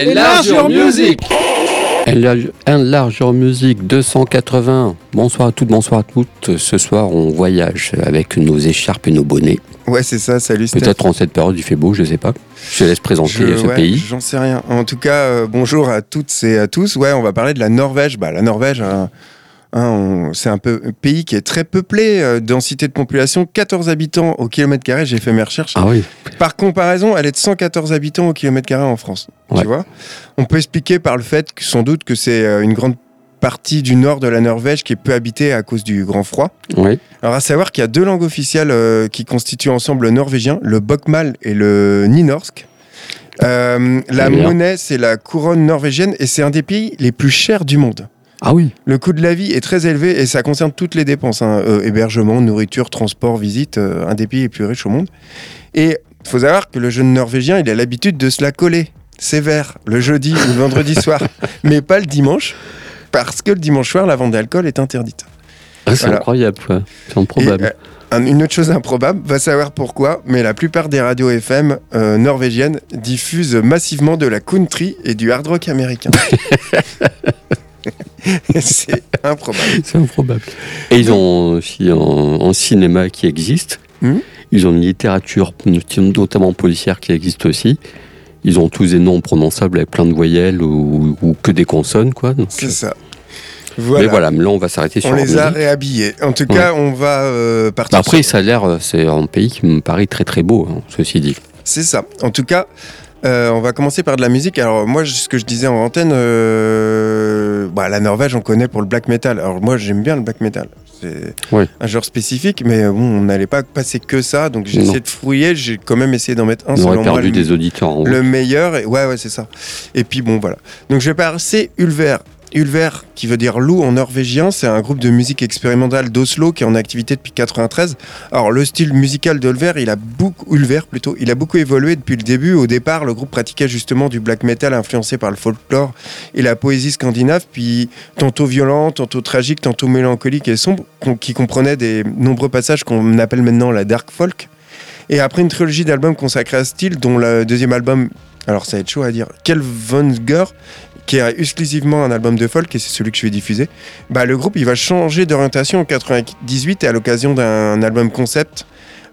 Enlargeur Music Enlargeur Music 280. Bonsoir à toutes, bonsoir à toutes. Ce soir, on voyage avec nos écharpes et nos bonnets. Ouais, c'est ça, salut Peut-être en cette période, il fait beau, je sais pas. Je te laisse présenter ce pays. J'en sais rien. En tout cas, euh, bonjour à toutes et à tous. Ouais, on va parler de la Norvège. Bah, la Norvège, Hein, c'est un, peu, pays qui est très peuplé, euh, densité de population 14 habitants au kilomètre carré. J'ai fait mes recherches. Ah oui. Par comparaison, elle est de 114 habitants au kilomètre carré en France. Tu vois On peut expliquer par le fait que sans doute que c'est euh, une grande partie du nord de la Norvège qui est peu habitée à cause du grand froid. Oui. Alors à savoir qu'il y a deux langues officielles euh, qui constituent ensemble le norvégien, le bokmal et le nynorsk. la monnaie, c'est la couronne norvégienne et c'est un des pays les plus chers du monde. Ah oui. Le coût de la vie est très élevé et ça concerne toutes les dépenses hein. euh, hébergement, nourriture, transport, visite, euh, un des pays les plus riches au monde. Et il faut savoir que le jeune norvégien, il a l'habitude de se la coller sévère le jeudi ou le vendredi soir, mais pas le dimanche, parce que le dimanche soir, la vente d'alcool est interdite. Ah, c'est incroyable, c'est improbable. Euh, une autre chose improbable, va savoir pourquoi, mais la plupart des radios FM norvégiennes diffusent massivement de la country et du hard rock américain. c'est improbable. C'est improbable. Et ils ont aussi un, cinéma qui existe. Hmm ils ont une littérature, notamment policière, qui existe aussi. Ils ont tous des noms prononçables avec plein de voyelles ou, que des consonnes, quoi. C'est ça. Voilà. Mais voilà, là on va s'arrêter sur On les a réhabillés. En tout cas, on va euh, partir. Après, ça a l'air, euh, c'est un pays qui me paraît très très beau, hein, ceci dit. C'est ça. En tout cas, euh, on va commencer par de la musique. Alors moi, ce que je disais en antenne, euh, bah, la Norvège, on connaît pour le black metal. Alors moi, j'aime bien le black metal. C'est un genre spécifique, mais bon, on n'allait pas passer que ça. Donc j'ai essayé de fouiller. J'ai quand même essayé d'en mettre un. On aurait perdu des auditeurs. le meilleur. Et, ouais, ouais, c'est ça. Et puis bon, voilà. Donc je vais passer Ulver. Ulver, qui veut dire loup en norvégien, c'est un groupe de musique expérimentale d'Oslo qui est en activité depuis 93. Alors le style musical d'Ulver, il a beaucoup Ulver plutôt, il a beaucoup évolué depuis le début. Au départ, le groupe pratiquait justement du black metal influencé par le folklore et la poésie scandinave, puis tantôt violent, tantôt tragique, tantôt mélancolique et sombre, qui comprenait des nombreux passages qu'on appelle maintenant la dark folk. Et après une trilogie d'albums consacrés à ce style, dont le deuxième album alors ça va être chaud à dire, Kelvnger qui est exclusivement un album de folk, et c'est celui que je vais diffuser, bah, le groupe il va changer d'orientation en 98 et à l'occasion d'un album concept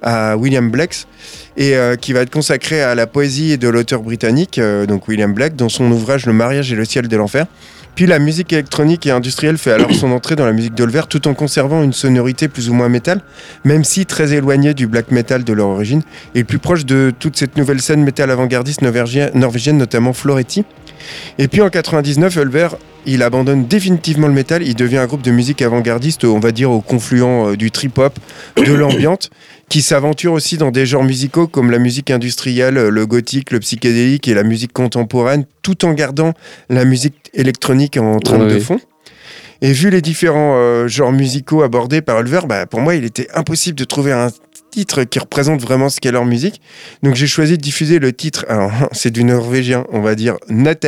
à William Blake et euh, qui va être consacré à la poésie de l'auteur britannique, euh, donc William Blake, dans son ouvrage Le mariage et le ciel de l'enfer. Puis la musique électronique et industrielle fait alors son entrée dans la musique d'Olver tout en conservant une sonorité plus ou moins métal, même si très éloignée du black metal de leur origine, et plus proche de toute cette nouvelle scène métal avant-gardiste norvégienne, notamment Floretti. Et puis en 99, Ulver, il abandonne définitivement le métal, il devient un groupe de musique avant-gardiste, on va dire au confluent euh, du trip-hop, de l'ambiance, qui s'aventure aussi dans des genres musicaux comme la musique industrielle, le gothique, le psychédélique et la musique contemporaine, tout en gardant la musique électronique en train de fond. Et vu les différents euh, genres musicaux abordés par Ulver, bah, pour moi, il était impossible de trouver un titre qui représente vraiment ce qu'est leur musique. Donc j'ai choisi de diffuser le titre. Alors, c'est du norvégien, on va dire Nate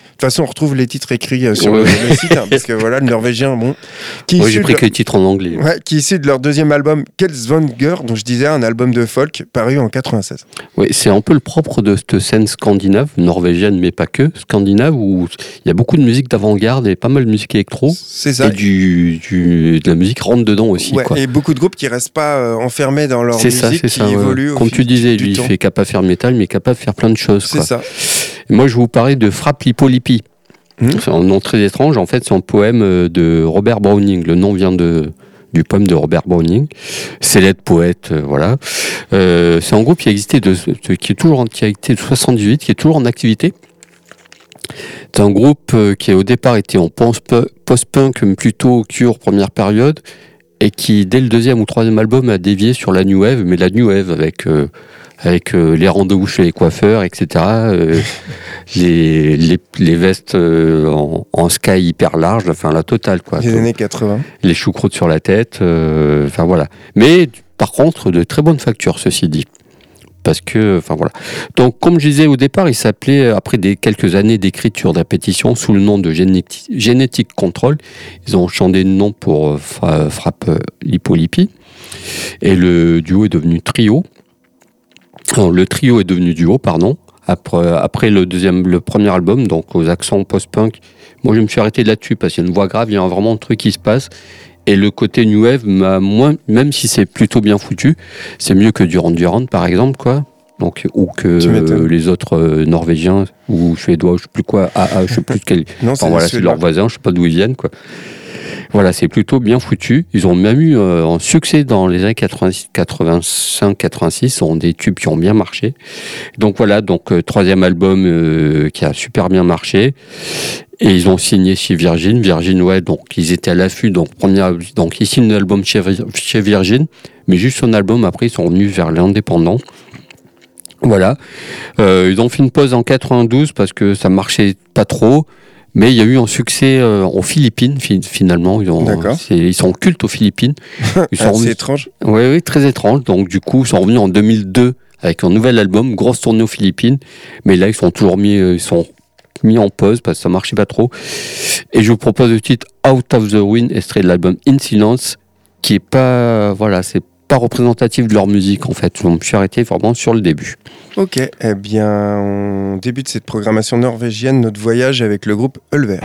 de toute façon, on retrouve les titres écrits euh, sur le, site, hein, parce que voilà, le norvégien, bon. Qui oui, j'ai pris que les titres en anglais. qui est issu de leur deuxième album, Kelsvanger, dont je disais, un album de folk paru en 96. Oui, c'est un peu le propre de cette scène scandinave, norvégienne, mais pas que, scandinave, où il y a beaucoup de musique d'avant-garde et pas mal de musique électro. C'est ça. Et du, de la musique rentre dedans aussi. Ouais, Et beaucoup de groupes qui restent pas euh, enfermés dans leur musique, ça, qui ça, évoluent. Comme tu disais, lui, il fait capable de faire métal, mais capable de faire plein de choses. C'est ça. Moi, je vous parlais de Frappe Lipolipi. Mmh. C'est un nom très étrange. En fait, c'est un poème euh, de Robert Browning. Le nom vient de, du poème de Robert Browning, célèbre poète, euh, voilà. Euh, c'est un groupe qui a existé de, qui est toujours qui a été de 78, qui est toujours en activité. C'est un groupe qui au départ était en post-punk, plutôt cure première période, et qui dès le deuxième ou troisième album a dévié sur la new wave, mais la new wave avec avec euh, les rendez-vous chez les coiffeurs, etc. Euh, les, les, les, vestes euh, en, en, sky hyper large, enfin la totale quoi. Les années 80. Les choucroutes sur la tête, enfin voilà. Mais par contre, de très bonnes factures, ceci dit. Parce que, enfin voilà. Donc, comme je disais au départ, il s'appelait, après des quelques années d'écriture d'appétition, sous le nom de Genetic Control. Ils ont changé de nom pour Frappe Lipolipi. Et le duo est devenu Trio le trio est devenu duo, pardon, après, après le le premier album, donc aux accents post-punk. Moi, je me suis arrêté là-dessus parce qu'il y a une voix grave, il y a vraiment un truc qui se passe. Et le côté New Wave m'a moins, même si c'est plutôt bien foutu, c'est mieux que Durand Durand par exemple, quoi. Donc, ou que les autres euh, Norvégiens ou Suédois, je sais plus quoi, ah, je sais plus quel. non, enfin, voilà, c'est leurs voisins, je sais pas d'où ils viennent, quoi. Voilà, c'est plutôt bien foutu. Ils ont même eu euh, un succès dans les années 85, 86, ont des tubes qui ont bien marché. Donc voilà, donc euh, troisième album euh, qui a super bien marché. Et ils ont signé chez Virgin. Virgin, ouais, donc ils étaient à l'affût. Donc, donc ils signent un album chez, Virgin, mais juste son album, après, ils sont venus vers l'indépendant. Voilà. Ils ont fait une pause en 92 parce que ça marchait pas trop. Mais il y a eu un succès euh, aux Philippines, finalement. Ils, ont, ils sont cultes aux Philippines. C'est étrange. Oui, oui, très étrange. Donc, du coup, ils sont revenus en 2002 avec un nouvel album, grosse tournée aux Philippines. Mais là, ils sont toujours mis, euh, ils sont mis en pause parce que ça marchait pas trop. Et je vous propose le titre Out of the Wind, extrait de l'album In Silence, qui est pas, voilà, c'est pas représentatif de leur musique en fait. Je me suis arrêté vraiment sur le début. Ok, eh bien on débute cette programmation norvégienne, notre voyage avec le groupe Ulver.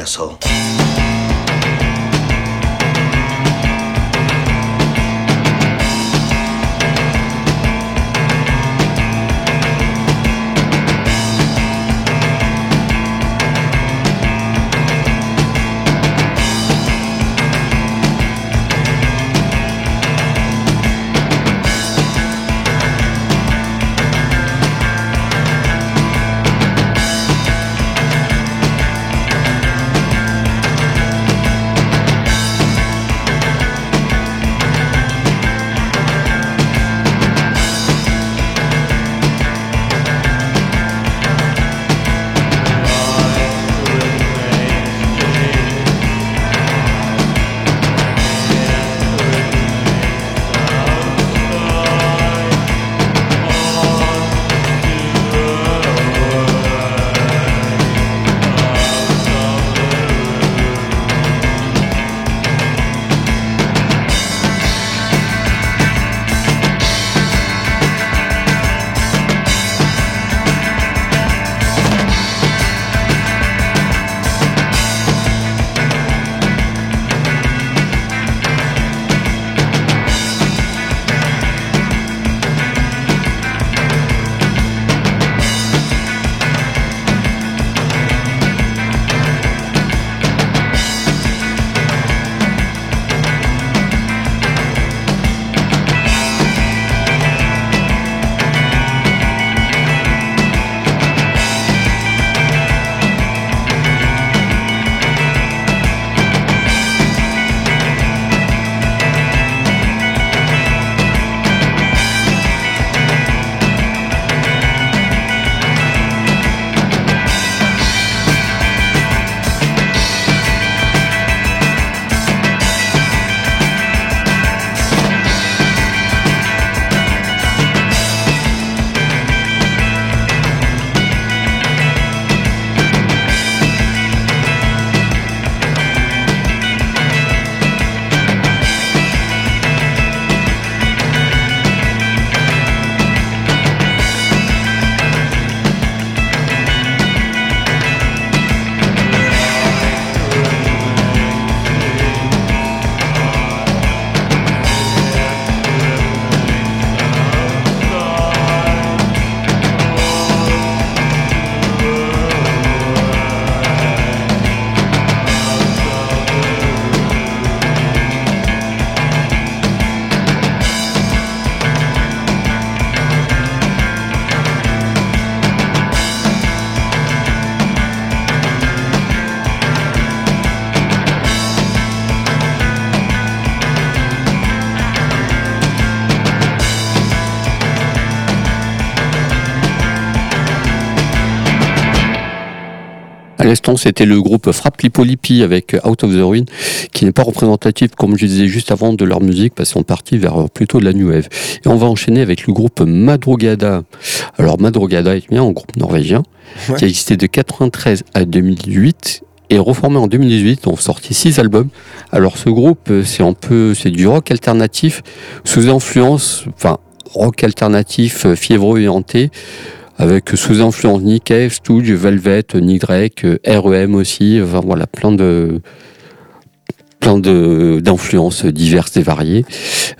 Asshole. À l'instant, c'était le groupe Frappe Lippi avec Out of the Ruin, qui n'est pas représentatif, comme je disais juste avant, de leur musique, parce qu'ils sont partis vers plutôt de la new wave. Et on va enchaîner avec le groupe Madrugada. Alors, Madrugada est bien un groupe norvégien, qui a existé de 93 à 2008 et reformé en 2018. Ils ont sorti six albums. Alors ce groupe, c'est un peu, c'est du rock alternatif sous influence, enfin rock alternatif fiévreux et hanté avec sous influence Nick Cave, Stooge, Velvet, Nick REM aussi, voilà, plein de plein de d'influences diverses et variées.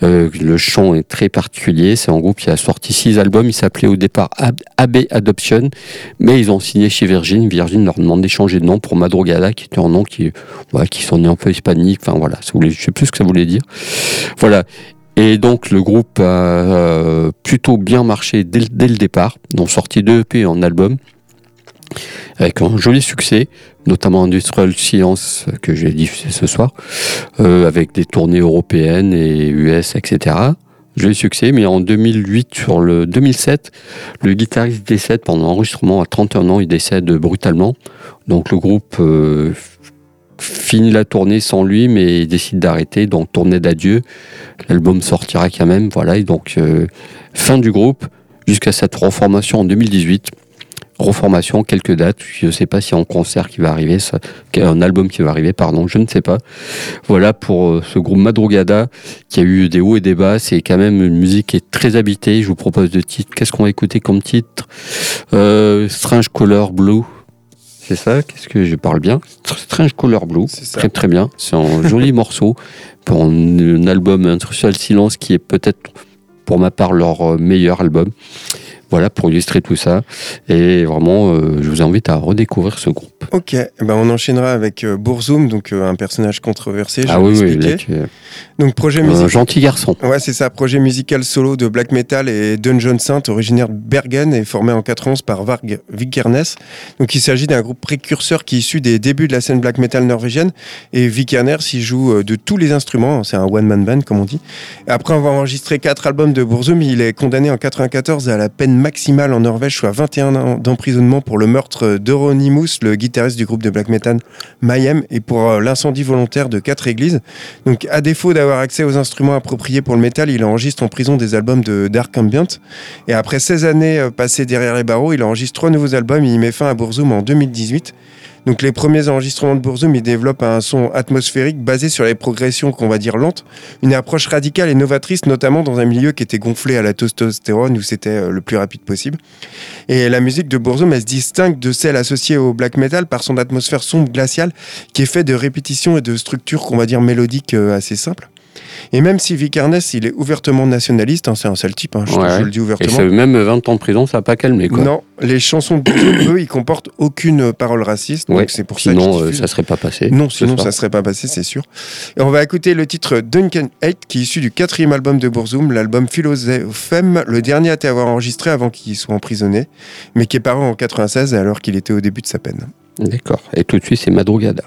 Euh, le chant est très particulier. C'est un groupe qui a sorti six albums. Il s'appelait au départ AB Adoption, mais ils ont signé chez Virgin. Virgin leur demande d'échanger de nom pour Madrugada, qui était un nom qui, voilà, qui un peu hispanique. Enfin voilà, ça voulait, je sais plus ce que ça voulait dire. Voilà. Et donc le groupe a euh, plutôt bien marché dès, le départ. Ils ont sorti deux EP en album avec un joli succès, notamment Industrial Science que j'ai diffusé ce soir, euh, avec des tournées européennes et US, etc. Joli succès, mais en 2008, sur le 2007, le guitariste décède pendant l'enregistrement à 31 ans, il décède brutalement. Donc le groupe euh, finit la tournée sans lui, mais il décide d'arrêter, donc tournée d'adieu. L'album sortira quand même, voilà, donc euh, fin du groupe jusqu'à cette reformation en 2018. Reformation, quelques dates, je ne sais pas si un concert qui va arriver, un album qui va arriver, pardon, je ne sais pas. Voilà pour euh, ce groupe Madrugada qui a eu des hauts et des bas. C'est quand même une musique qui est très habitée. Je vous propose de titres. Qu'est-ce qu'on va écouter comme titre? Euh, Strange Color Blue c'est ça Qu'est-ce que je parle bien? Strange Color Blue, très très bien. C'est un joli morceau pour un, album Intrusial Silence qui est peut-être pour ma part leur euh, meilleur album. Voilà pour illustrer tout ça. Et vraiment, euh, je vous invite à redécouvrir ce groupe. Ok, eh ben on enchaînera avec euh, Bourzoum, donc euh, un personnage controversé. Ah oui, oui, Donc projet musical. gentil garçon. Ouais, c'est ça, projet musical solo de black metal et Dungeon Saint, originaire de Bergen et formé en 91 par Varg Vikernes. Donc il s'agit d'un groupe précurseur qui est issu des débuts de la scène black metal norvégienne. Et Vikernes, il joue de tous les instruments. C'est un one man band, comme on dit. après avoir enregistré quatre albums de Bourzoum, il est condamné en 94 à la peine maximale en Norvège, soit 21 ans d'emprisonnement pour le meurtre d'Euronymous, le guitariste du groupe de black metal Mayhem, et pour euh, l'incendie volontaire de quatre églises. Donc, à défaut d'avoir accès aux instruments appropriés pour le métal, il enregistre en prison des albums de Dark Ambient. Et après 16 années euh, passées derrière les barreaux, il enregistre trois nouveaux albums et il met fin à Bourzoum en 2018. Donc les premiers enregistrements de Bourzoum, ils développent un son atmosphérique basé sur les progressions qu'on va dire lentes, une approche radicale et novatrice, notamment dans un milieu qui était gonflé à la testostérone où c'était euh, le plus rapide possible. Et la musique de Bourzoum, elle se distingue de celle associée au black metal par son atmosphère sombre glaciale qui est faite de répétitions et de structures qu'on va dire mélodiques euh, assez simples. Et même si Vicarnes, il est ouvertement nationaliste, hein, c'est un sale type, hein, je, le dis ouvertement. Et même 20 ans de prison, ça n'a pas calmé. Quoi. Non, les chansons de eux, ils comportent aucune parole raciste. Donc c'est pour sinon, ça euh, ça serait pas passé. Non, sinon ça serait pas passé, c'est sûr. Et on va écouter le titre Duncan Hate, qui est issu du quatrième album de Bourzoum, l'album Philosophème, le dernier à avoir enregistré avant qu'il soit emprisonné, mais qui est paru en 96 alors qu'il était au début de sa peine. D'accord. Et tout de suite, c'est Madrugada.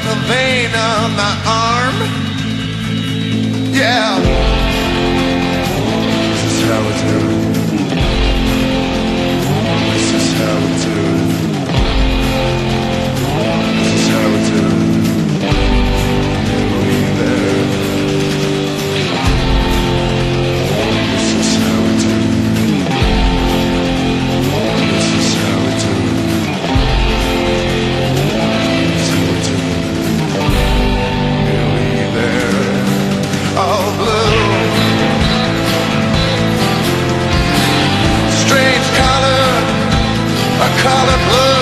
Like a vein on my arm. Yeah. Color blue.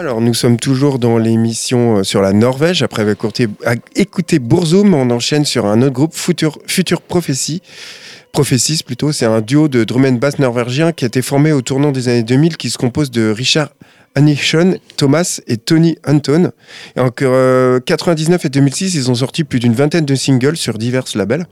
Alors, nous sommes toujours dans l'émission euh, sur la Norvège. Après avoir écouté, Burzum, on enchaîne sur un autre groupe, Future, Future Prophecy. Prophecies plutôt, c'est un duo de drum and bass norvégien qui a été formé au tournant des années 2000 qui se compose de Richard Anishon, Thomas et Tony Anton. Et en euh, 99 et 2006, ils ont sorti plus d'une vingtaine de singles sur divers labels.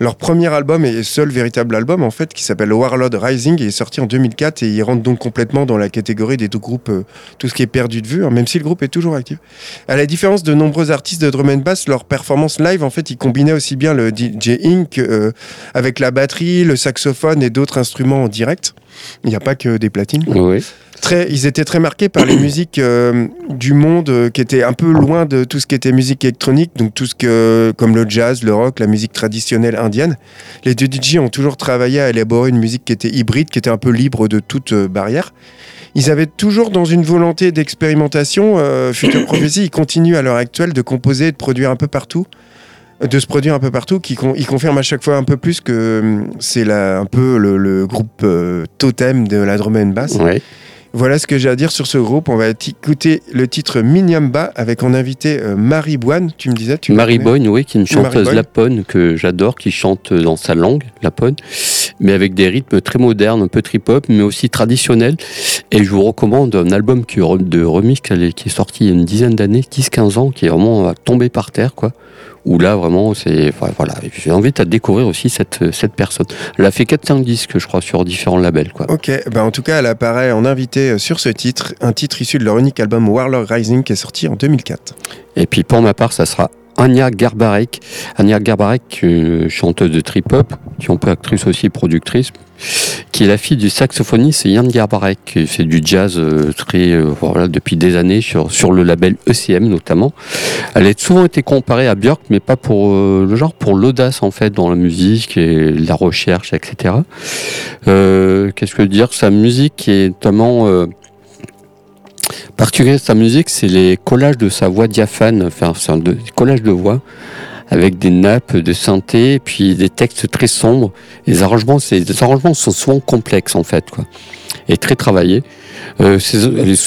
Leur premier album et seul véritable album, en fait, qui s'appelle Warlord Rising, est sorti en 2004 et il rentre donc complètement dans la catégorie des deux groupes, euh, tout ce qui est perdu de vue, hein, même si le groupe est toujours actif. À la différence de nombreux artistes de drum and bass, leur performance live, en fait, ils combinaient aussi bien le DJing euh, avec la batterie, le saxophone et d'autres instruments en direct. Il n'y a pas que des platines. Oui. Très, ils étaient très marqués par les musiques euh, du monde euh, qui étaient un peu loin de tout ce qui était musique électronique, donc tout ce que, comme le jazz, le rock, la musique traditionnelle indienne. Les deux DJ ont toujours travaillé à élaborer une musique qui était hybride, qui était un peu libre de toute euh, barrière. Ils avaient toujours dans une volonté d'expérimentation, euh, Future Prophecy, ils continuent à l'heure actuelle de composer et de produire un peu partout de se produire un peu partout, qui con- ils confirment à chaque fois un peu plus que hum, c'est un peu le, le groupe euh, totem de la drum and bass. Ouais. Voilà ce que j'ai à dire sur ce groupe. On va écouter le titre Minyamba avec en invité euh, Marie Boine. Tu me disais tu Marie Boyne, oui, qui est une chanteuse lapone que j'adore, qui chante dans sa langue, lapone, mais avec des rythmes très modernes, un peu trip-hop, mais aussi traditionnels. Et je vous recommande un album qui de remix qui est sorti il y a une dizaine d'années, 10-15 ans, qui est vraiment tombé par terre, quoi. Où là, vraiment, c'est. enfin, Voilà, j'ai envie de découvrir aussi cette, cette personne. Elle a fait 4-5 disques, je crois, sur différents labels, quoi. Ok, ben en tout cas, elle apparaît en invité euh, sur ce titre, un titre issu de leur unique album Warlord Rising qui est sorti en 2004. Et puis pour ma part, ça sera Anya Garbarek. Anya Garbarek, euh, chanteuse de trip-hop, qui est un peu actrice aussi, productrice, qui est la fille du saxophoniste Yann Garbarek, qui fait du jazz euh, très, euh, voilà, depuis des années sur, sur le label ECM notamment. Elle a souvent été comparée à Björk, mais pas pour le genre, pour l'audace en fait dans la musique et la recherche, etc. Qu'est-ce que je veux dire? Sa musique est notamment particulier de sa musique, c'est les collages de sa voix diaphane, enfin, des collages de voix avec des nappes de synthé, puis des textes très sombres. Les arrangements, les arrangements sont souvent complexes en fait, quoi, et très travaillés. Euh,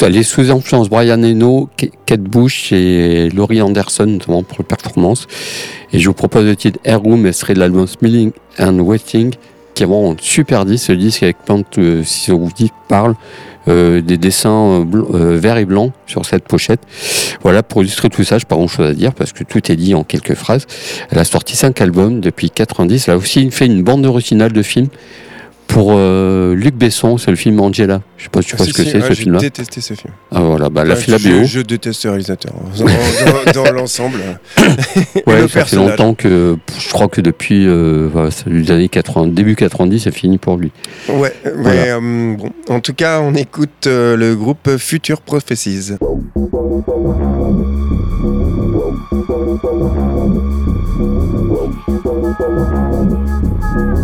elle est- sous influence Brian Eno, Kate Bush et Laurie Anderson, notamment pour les performances. Et je vous propose le titre Air Room, elle serait de l'album Smelling and Waiting qui est vraiment super disque, ce disque avec ça vous dit, parle, euh, des dessins euh, bl- euh, verts et blancs sur cette pochette. Voilà, pour illustrer tout ça, je pas grand chose à dire parce que tout est dit en quelques phrases. Elle a sorti cinq albums depuis 90. Elle a aussi fait une bande originale de film pour euh, Luc Besson, c'est le film Angela. Je sais pas si tu vois Ah, ce si, que c'est ce J'ai film-là. détesté ce film. Ah voilà, bah, fait la je, BO. je déteste ce réalisateur. Dans, dans- dans l'ensemble. Ouais, le ça fait personnage. longtemps que je crois que depuis euh, les années 80, début 90, c'est fini pour lui. Ouais, mais Voilà. euh, bon. En tout cas, on écoute le groupe Future Prophecies. Thank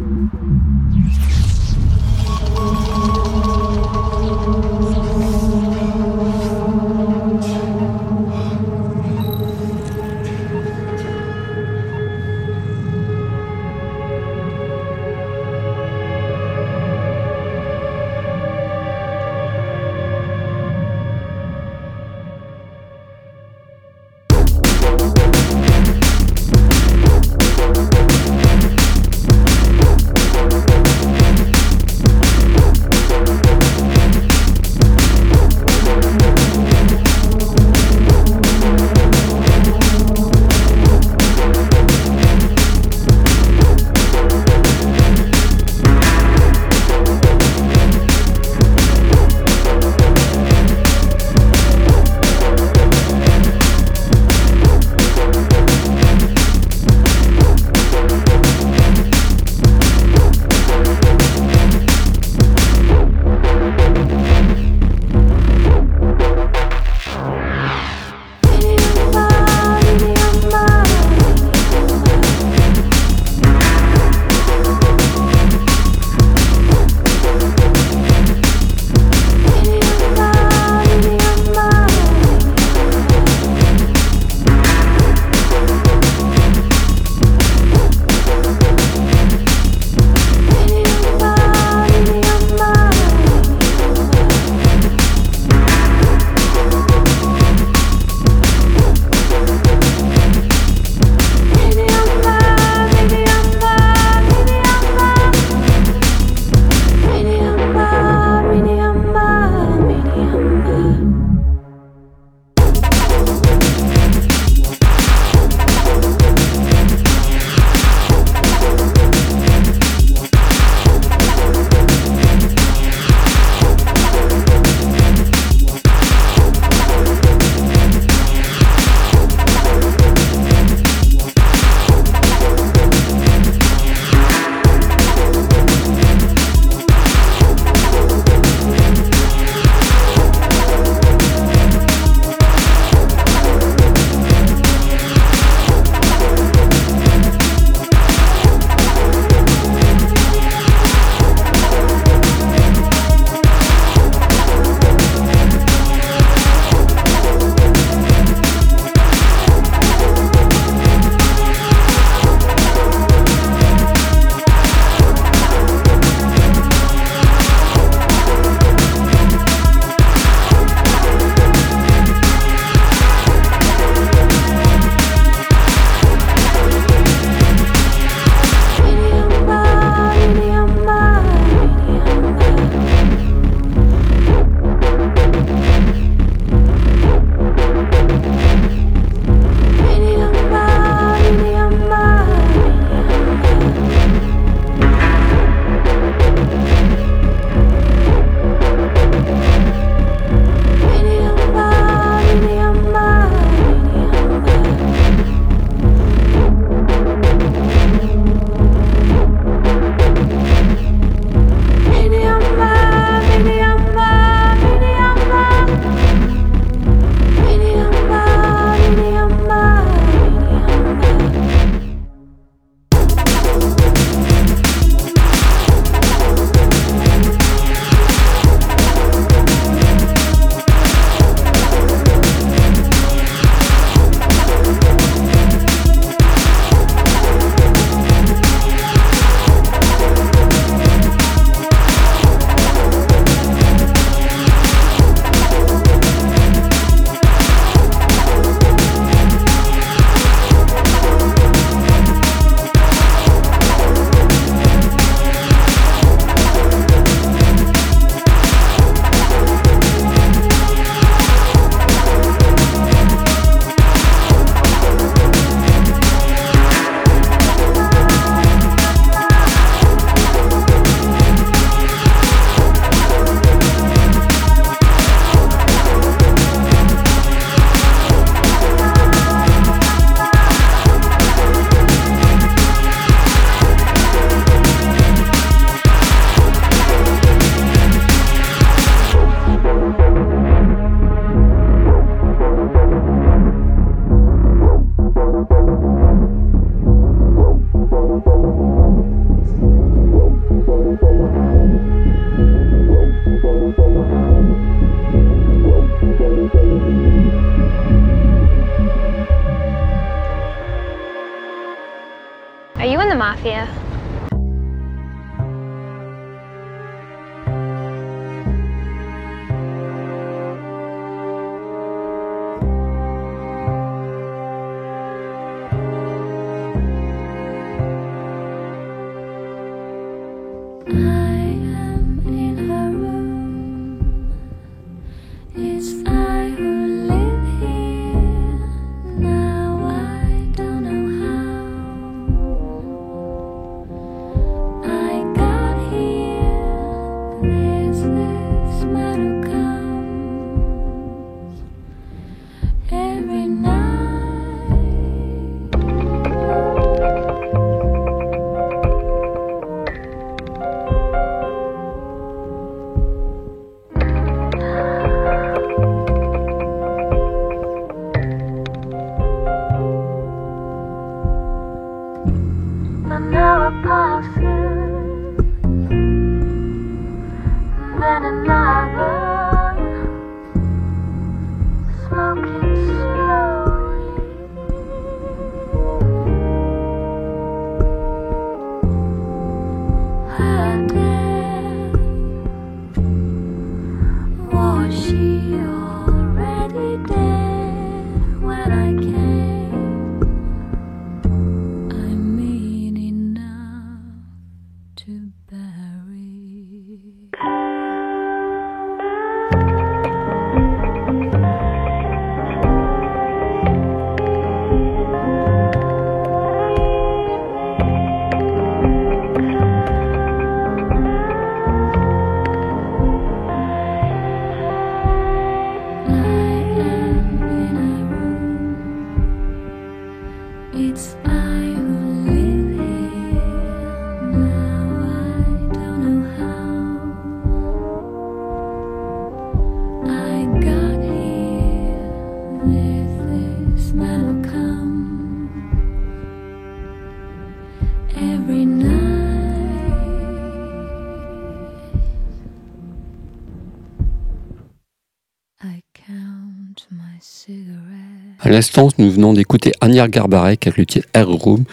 l'instant, nous venons d'écouter Anya Garbarek avec le titre Air Room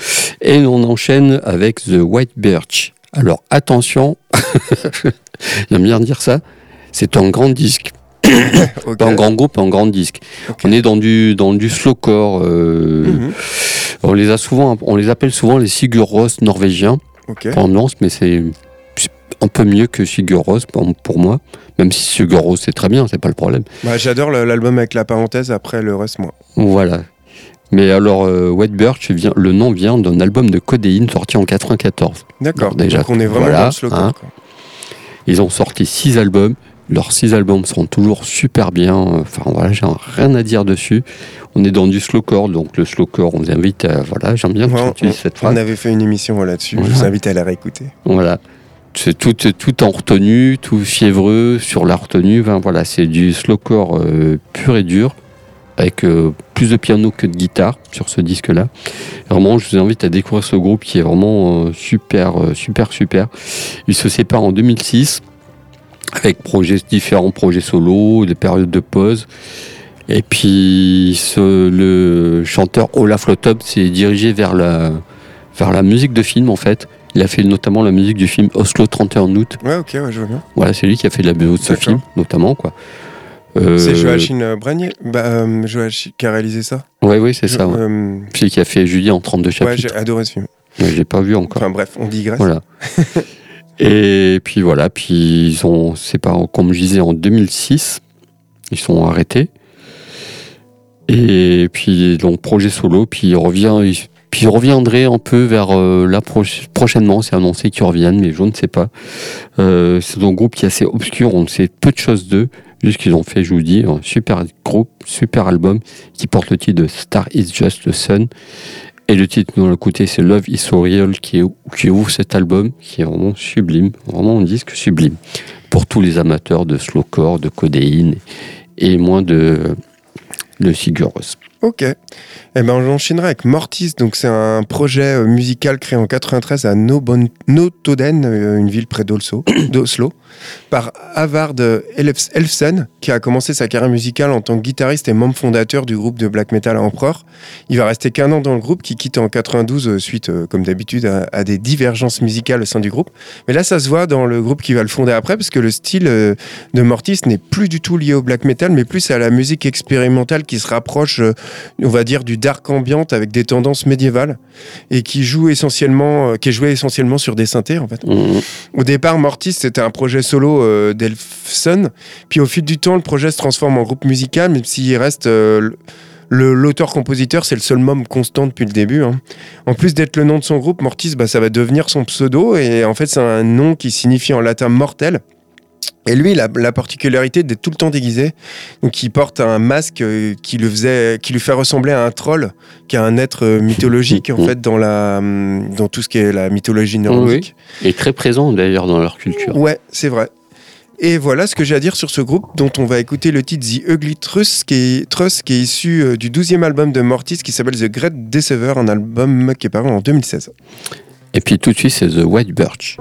et on enchaîne avec The White Birch. Alors attention, j'aime bien dire ça, c'est un grand disque. Pas un grand groupe, un grand disque. On est dans du, dans du slowcore. euh, Mhm. on, les a souvent, on les appelle souvent les Sigur Rós norvégiens. Ok. Pas en nuance, mais c'est c'est un peu mieux que Sigur Rós pour, pour moi. Même si Rós c'est très bien, c'est pas le problème. Bah, J'adore l'album avec la parenthèse, après le reste, moi. Voilà. Mais alors, euh, White Birch, vient, le nom vient d'un album de Codéine sorti en 94. D'accord. Déjà, Donc on est vraiment voilà, dans le slowcore. hein. Ils ont sorti six albums. Leurs six albums sont toujours super bien. Enfin voilà, j'ai rien à dire dessus. On est dans du slowcore, donc le slowcore, on vous invite à. Voilà, j'aime bien que Ouais, tu utilises cette On avait fait une émission là-dessus, je vous invite à la réécouter. Voilà. C'est tout, en retenue, tout fiévreux sur la retenue. Voilà, c'est du slowcore euh, pur et dur, avec euh, plus de piano que de guitare sur ce disque-là. Vraiment, je vous invite à découvrir ce groupe qui est vraiment euh, super, super, super. Il se sépare en 2006 avec différents projets solo, des périodes de pause. Et puis le chanteur Olaf Lotop s'est dirigé vers la musique de film en fait. Il a fait notamment la musique du film Oslo 31 août. Ouais, ok, ouais, je vois bien. Voilà, c'est lui qui a fait la BO de ce film, notamment quoi. Euh, C'est Joachim Bragnier bah, euh, Joachim qui a réalisé ça Ouais, oui, c'est ça. Ouais. Euh, qui a fait Julie en 32 ouais, chapitres. j'ai adoré ce film. Mais je l'ai pas vu encore. Enfin bref, on digresse. Voilà. Et puis voilà, puis ils ont, c'est pas, comme je disais, en 2006, ils sont arrêtés. Et puis donc projet solo, puis il revient, il- puis il reviendrait un peu vers euh, proche- prochainement, c'est annoncé qu'ils reviennent, mais je ne sais pas. Euh, c'est un groupe qui est assez obscur, on sait peu de choses d'eux, juste qu'ils ont fait, je vous dis, un super groupe, super album qui porte le titre de Star is Just the Sun. Et le titre nous allons écouter, c'est Love is So qui, ouvre cet album, qui est vraiment sublime, vraiment un disque sublime. Pour tous les amateurs de slowcore, de codéine et moins de, de. Ok. Eh ben, j'enchaînerai avec Mortis. Donc, c'est un projet euh, musical créé en 93 à Notoden, euh, une ville près d'Oslo, par Havard Elf- Elfsen, qui a commencé sa carrière musicale en tant que guitariste et membre fondateur du groupe de black metal Empereur. Il va rester qu'un an dans le groupe, qui quitte en 92 euh, suite, euh, comme d'habitude, à, à des divergences musicales au sein du groupe. Mais là, ça se voit dans le groupe qui va le fonder après, parce que le style euh, de Mortis n'est plus du tout lié au black metal, mais plus à la musique expérimentale qui se rapproche, euh, on va dire, du dark ambient avec des tendances médiévales et qui joue essentiellement, euh, qui est joué essentiellement sur des synthés en fait. Mhm. Au départ, Mortis c'était un projet solo euh, d'Elfson, puis au fil du temps, le projet se transforme en groupe musical, même s'il reste euh, L'auteur-compositeur, c'est le seul membre constant depuis le début. hein. En plus d'être le nom de son groupe, Mortis, bah, ça va devenir son pseudo. Et en fait, c'est un nom qui signifie en latin mortel. Et lui, il a la particularité d'être tout le temps déguisé. Donc, il porte un masque euh, qui, le faisait, qui lui fait ressembler à un troll, qui est un être euh, mythologique, en Mhm. fait, dans, la, hum, dans tout ce qui est la mythologie nordique. Et très présent d'ailleurs dans leur culture. Ouais, c'est vrai. Et voilà ce que j'ai à dire sur ce groupe dont on va écouter le titre The Ugly Truss qui est, Truss, qui est issu euh, du 12e album de Mortis qui s'appelle The Great Deceiver, un album qui est paru en 2016. Et puis tout de suite, c'est The White Birch.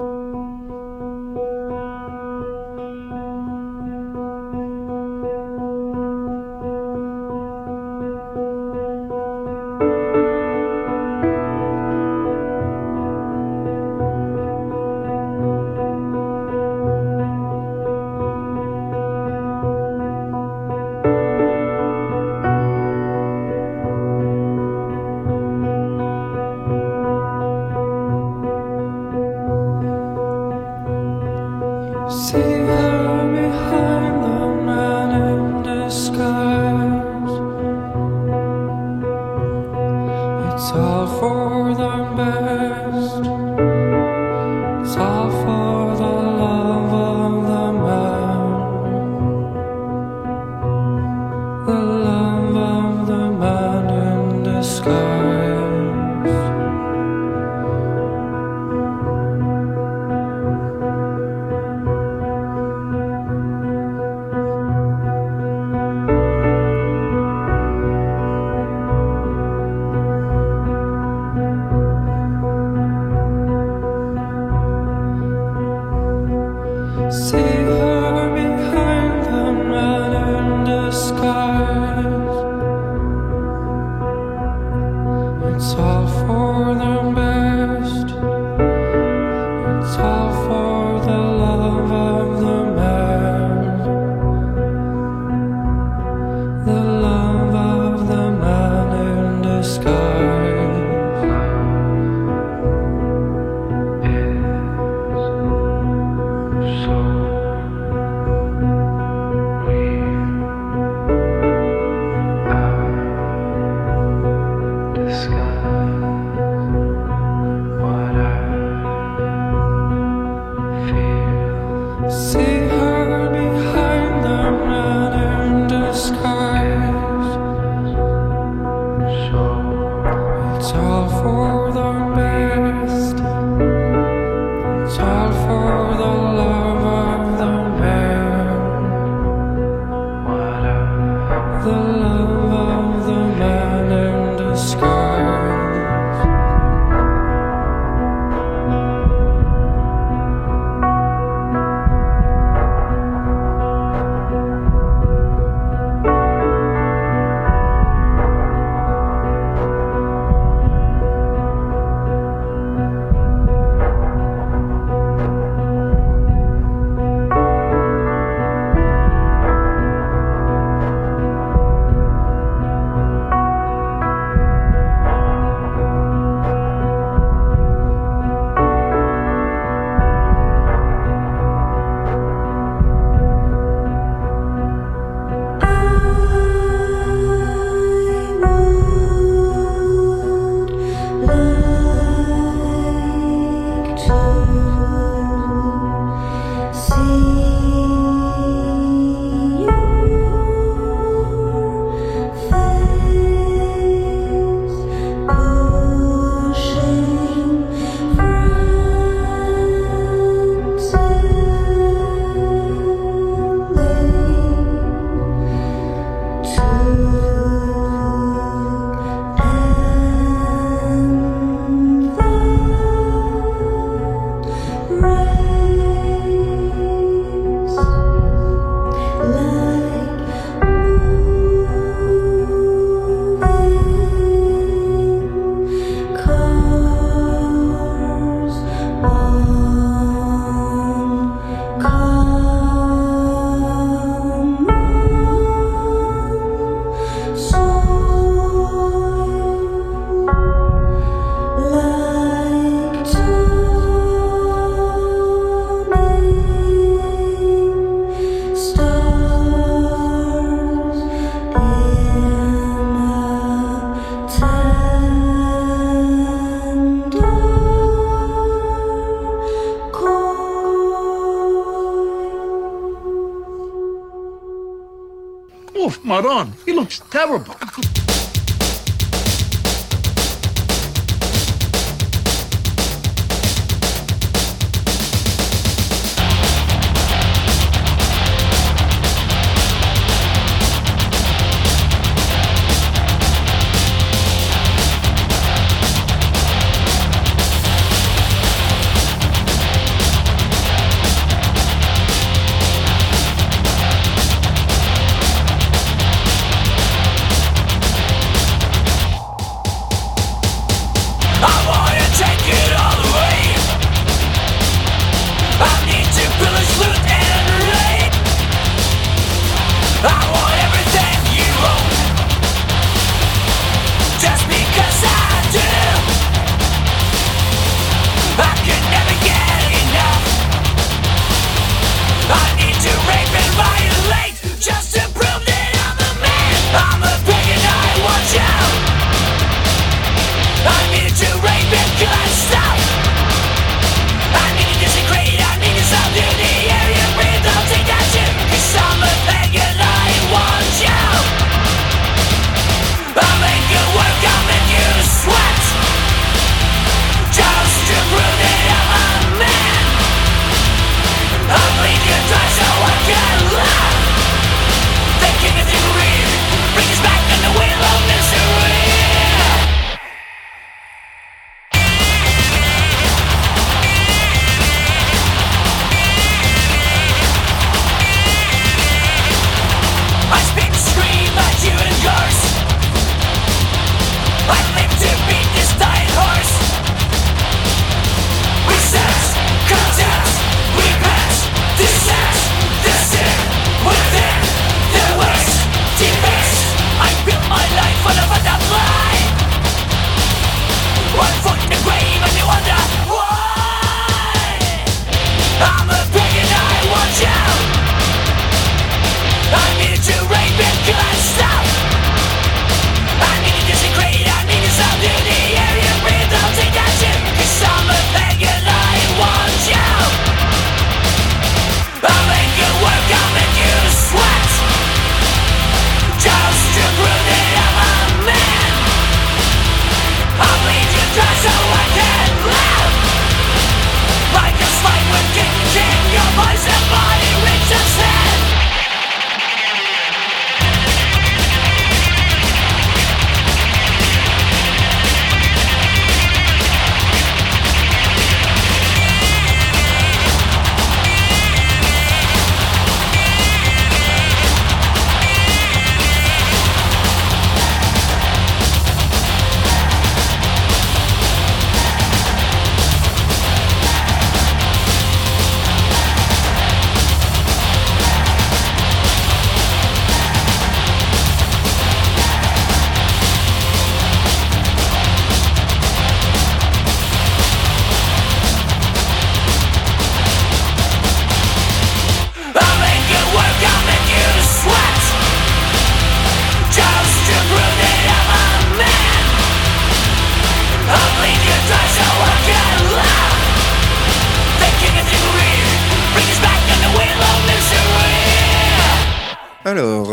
Terrible.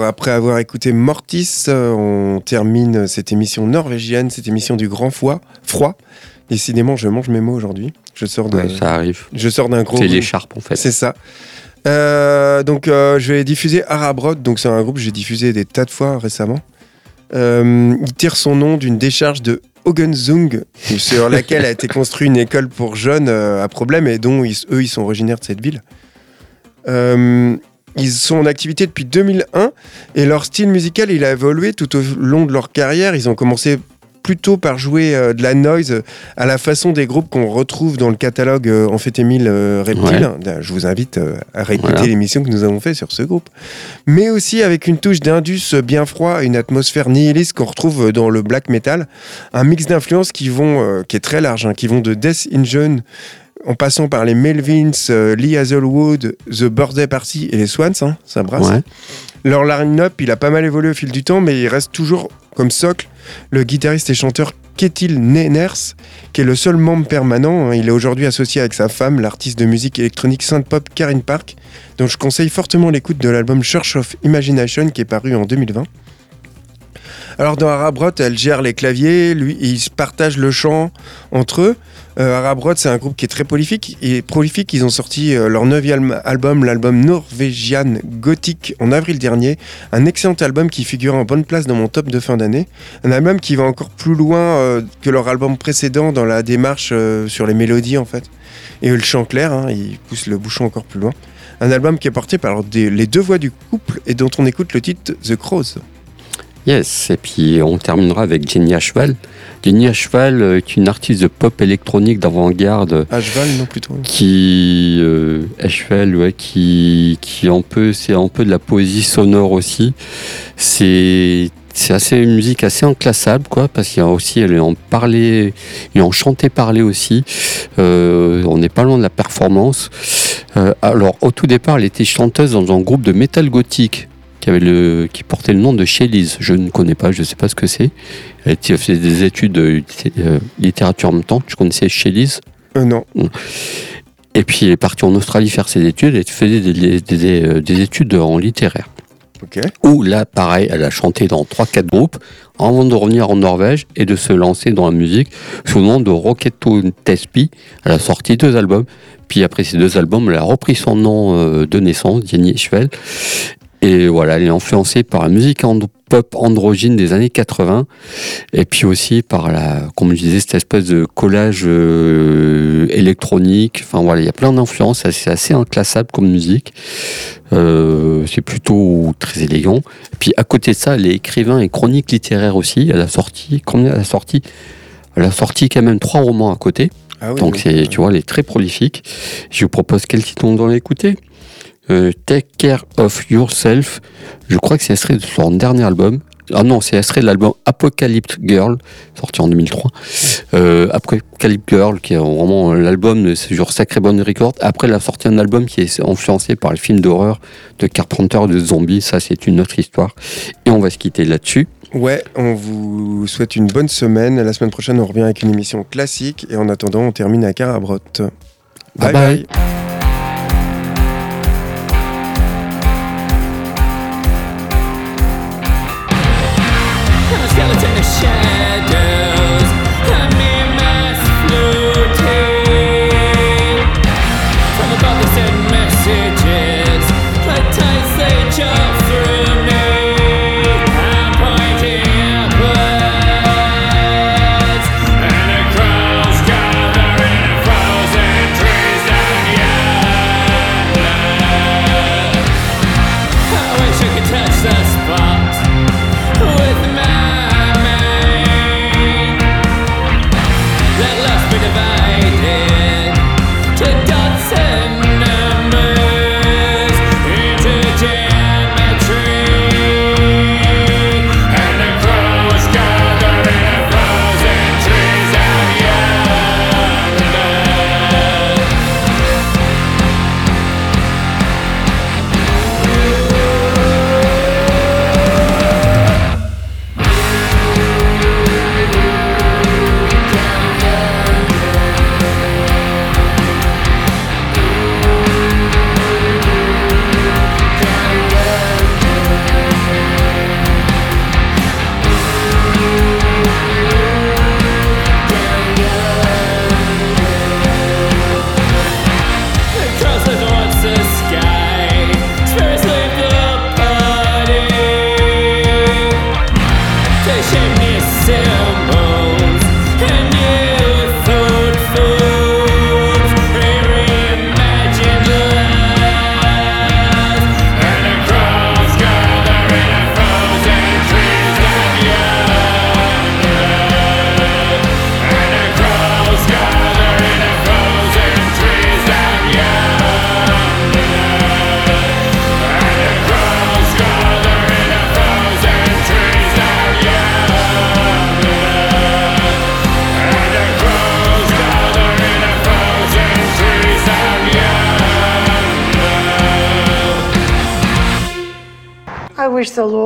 Après avoir écouté Mortis, euh, on termine cette émission norvégienne, cette émission du grand foie, froid. Décidément, je mange mes mots aujourd'hui. Je sors de, Ouais, ça arrive. je sors d'un gros. C'est l'écharpe en fait. C'est ça. Euh, donc, euh, je vais diffuser Arabrod. Donc, c'est un groupe que j'ai diffusé des tas de fois récemment. Euh, il tire son nom d'une décharge de Hogenzung, sur laquelle a été construite une école pour jeunes à problème et dont ils- eux, ils sont originaires de cette ville. Ils sont en activité depuis 2001 et leur style musical, il a évolué tout au long de leur carrière. Ils ont commencé plutôt par jouer euh, de la noise euh, à la façon des groupes qu'on retrouve dans le catalogue euh, Amphétamine euh, Reptile. Je vous invite euh, à réécouter Voilà. l'émission que nous avons fait sur ce groupe. Mais aussi avec une touche d'indus bien froid, une atmosphère nihiliste qu'on retrouve dans le black metal. Un mix d'influences qui vont, qui est très large, hein, qui vont de Death Engine en passant par les Melvins, euh, Lee Hazelwood, The Birthday Party et les Swans, hein, ça brasse. Ouais. Leur line-up, il a pas mal évolué au fil du temps, mais il reste toujours comme socle le guitariste et chanteur Ketil Neners, qui est le seul membre permanent. hein. Il est aujourd'hui associé avec sa femme, l'artiste de musique électronique synth-pop Karine Park, dont je conseille fortement l'écoute de l'album Church of Imagination, qui est paru en 2020. Alors dans Arabrot, elle gère les claviers, lui, ils partagent le chant entre eux. Euh, c'est un groupe qui est très prolifique. Et prolifique, ils ont sorti euh, leur neuvième album, l'album Norvégian Gothic, en avril dernier. Un excellent album qui figure en bonne place dans mon top de fin d'année. Un album qui va encore plus loin euh, que leur album précédent dans la démarche euh, sur les mélodies, en fait. Et le chant clair, hein, il pousse le bouchon encore plus loin. Un album qui est porté par les deux voix du couple et dont on écoute le titre The Crows. Yes, et puis on terminera avec Jenny à cheval. Jenny à cheval euh, est une artiste de pop électronique d'avant-garde À cheval, non plutôt. qui euh, à cheval, ouais, qui qui un peu c'est un peu de la poésie sonore aussi. C'est c'est assez une musique assez inclassable quoi parce qu'il y a aussi elle est en parler et en chanter parler aussi. Euh, on n'est pas loin de la performance. Euh, alors au tout départ, elle était chanteuse dans un groupe de métal gothique qui avait le qui portait le nom de Shelley's. Je ne connais pas, je ne sais pas ce que c'est. Elle a fait des études de euh, littérature en même temps. Je connaissais Shelley's. Euh, non. Et puis elle est partie en Australie faire ses études et faisait des, des- des- euh, des études en littéraire. Ok. Où là, pareil, elle a chanté dans 3-4 groupes avant de revenir en Norvège et de se lancer dans la musique sous le nom de Rocketto Tespi. Elle a sorti deux albums. Puis après ces deux albums, elle a repris son nom euh, de naissance, Jenny Schwell. Et voilà, elle est influencée par la musique and- pop androgyne des années 80. Et puis aussi par la, comme je disais, cette espèce de collage euh, électronique. Enfin voilà, il y a plein d'influences. C'est assez inclassable comme musique. Euh, c'est plutôt très élégant. Puis à côté de ça, elle est écrivain et chronique littéraire aussi. Elle a sorti, combien elle a sorti? Elle a sorti quand même trois romans à côté. Ah oui, Donc c'est, tu vois, elle est très prolifique. Je vous propose quel titre on doit l'écouter Euh, Take Care of Yourself. Je crois que c'est extrait de son dernier album. Ah non, c'est extrait de l'album Apocalypse Girl, sorti en 2003. Euh, Apocalypse Girl, qui est vraiment l'album de ce genre Sacré Bonne Record. Après, elle a sorti un album qui est influencé par le film d'horreur de Carpenter de zombies. Ça, c'est une autre histoire. Et on va se quitter là-dessus. Ouais, on vous souhaite une bonne semaine. La semaine prochaine, on revient avec une émission classique. Et en attendant, on termine à Carabrot. Bye bye.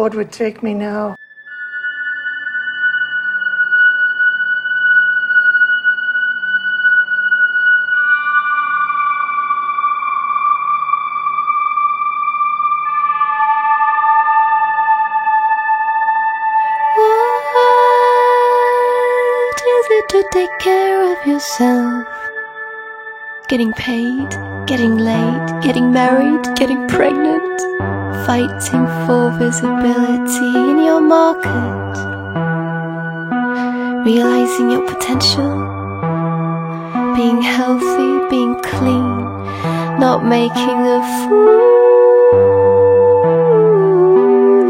Lord would take me now. yourself. Getting paid, getting laid, getting married, getting pregnant, fighting for visibility in your market, realizing your potential, being healthy, being clean, not making a fool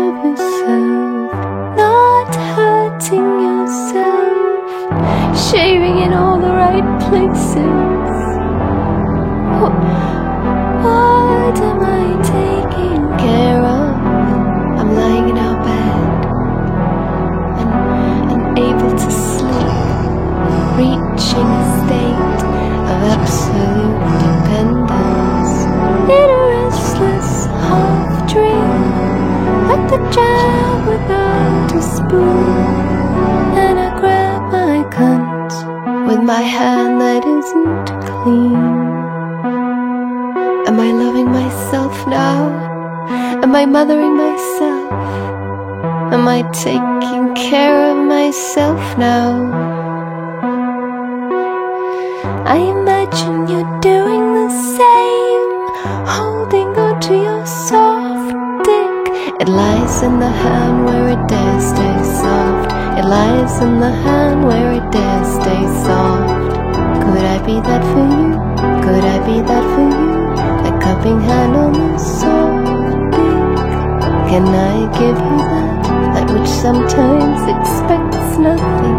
of yourself, not hurting yourself, shaving in all the right places. What, am I taking care of? I'm lying in our bed and, and able to sleep, reaching I mothering myself? Am I taking care of myself now? I imagine you're doing the same, holding on to your soft dick. It lies in the hand where it dares stay soft. It lies in the hand where it dares stay soft. Could I be that for you? Could I be that for you? A cupping hand on the soft. Can I give you that? That which sometimes expects nothing.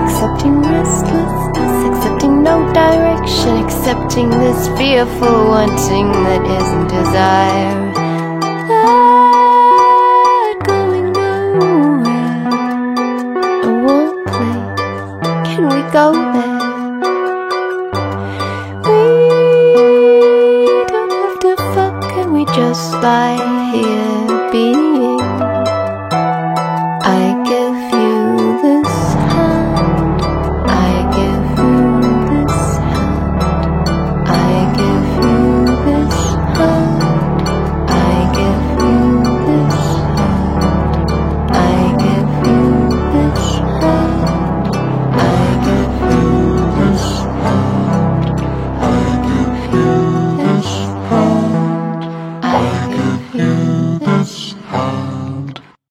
Accepting restlessness, accepting no direction, accepting this fearful wanting that isn't desire.